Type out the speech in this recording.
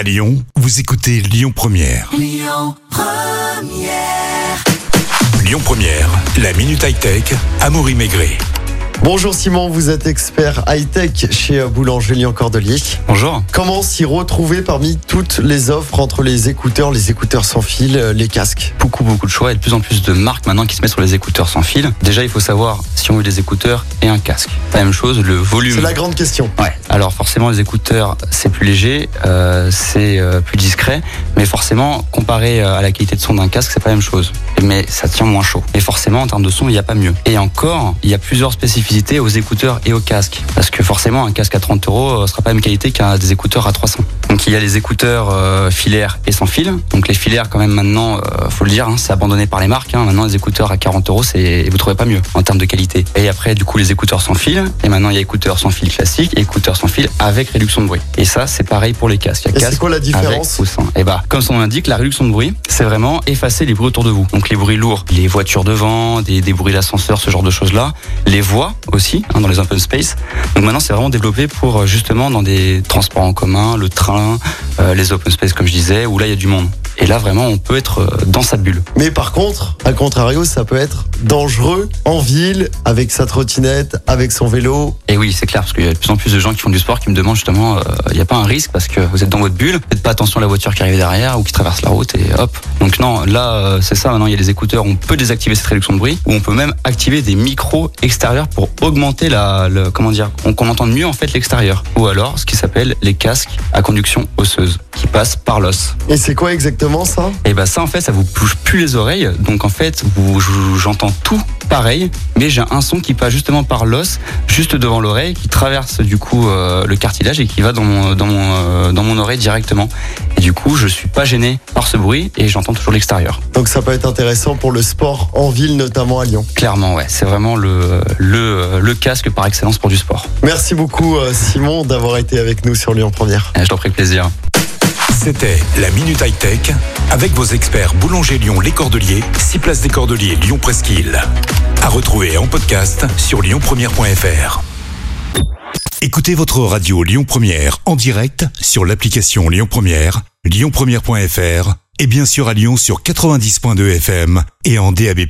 À Lyon, vous écoutez Lyon Première. Lyon Première, la minute high-tech, Amaury Maigret. Bonjour Simon, vous êtes expert high-tech chez Boulanger Lyon Cordelier. Bonjour. Comment s'y retrouver parmi toutes les offres entre les écouteurs, les écouteurs sans fil, euh, les casques? Beaucoup, beaucoup de choix et de plus en plus de marques maintenant qui se mettent sur les écouteurs sans fil. Déjà, il faut savoir si on veut des écouteurs et un casque. La même chose, le volume. C'est la grande question. Ouais. Alors forcément, les écouteurs, c'est plus léger, euh, c'est euh, plus discret, mais forcément, comparé à la qualité de son d'un casque, c'est pas la même chose. Mais ça tient moins chaud. Et forcément, en termes de son, il n'y a pas mieux. Et encore, il y a plusieurs spécificités aux écouteurs et aux casques. Parce que forcément, un casque à 30 euros euh, sera pas la même qualité qu'un des écouteurs à 300. Donc il y a les écouteurs euh, filaires et sans fil. Donc les filaires, quand même, maintenant, euh, faut le dire, hein, c'est abandonné par les marques. Hein. Maintenant, les écouteurs à 40 euros, c'est vous trouvez pas mieux en termes de qualité. Et après, du coup, les écouteurs sans fil. Et maintenant, il y a écouteurs sans fil classique et écouteurs sans fil avec réduction de bruit. Et ça, c'est pareil pour les casques. Il y a Et c'est quoi la différence. Et bah, comme son nom l'indique, la réduction de bruit, c'est vraiment effacer les bruits autour de vous. Donc les bruits lourds, les voitures devant, des, des bruits d'ascenseur, ce genre de choses-là. Les voix aussi, hein, dans les open space. Donc maintenant, c'est vraiment développé pour euh, justement dans des transports en commun, le train, euh, les open space comme je disais, où là il y a du monde. Et là vraiment, on peut être euh, dans sa bulle. Mais par contre, à contrario, ça peut être dangereux en ville, avec sa trottinette, avec son vélo. Et oui, c'est clair, parce qu'il y a de plus en plus de gens qui font du sport qui me demandent justement, euh, il n'y a pas un risque parce que vous êtes dans votre bulle, faites pas attention à la voiture qui arrive derrière ou qui traverse la route et hop. Donc non, là euh, c'est ça, maintenant il y a des écouteurs, on peut désactiver cette réduction de bruit ou on peut même activer des micros extérieurs pour augmenter la, le, comment dire, qu'on entende mieux en fait l'extérieur. Ou alors ce qui s'appelle les casques à conduction osseuse qui passent par l'os. Et c'est quoi exactement ça? Et bah ça en fait ça vous bouge plus les oreilles. Donc en fait j'entends tout pareil mais j'ai un son qui passe justement par l'os juste devant l'oreille qui traverse du coup euh, le cartilage et qui va dans mon dans mon euh, dans mon oreille directement. Et du coup je suis pas gêné par ce bruit et j'entends toujours l'extérieur. Donc ça peut être intéressant pour le sport en ville, notamment à Lyon. clairement ouais. C'est vraiment le le le casque par excellence pour du sport. Merci beaucoup euh, Simon d'avoir été avec nous sur Lyon Première. Et je t'en prie plaisir C'était la minute high-tech avec vos experts Boulanger Lyon Les Cordeliers, 6 places des Cordeliers Lyon Presqu'île. À retrouver en podcast sur lyonpremière.fr. Écoutez votre radio Lyon Première en direct sur l'application Lyon Première, lyonpremière.fr et bien sûr à Lyon sur 90.2 FM et en DAB+.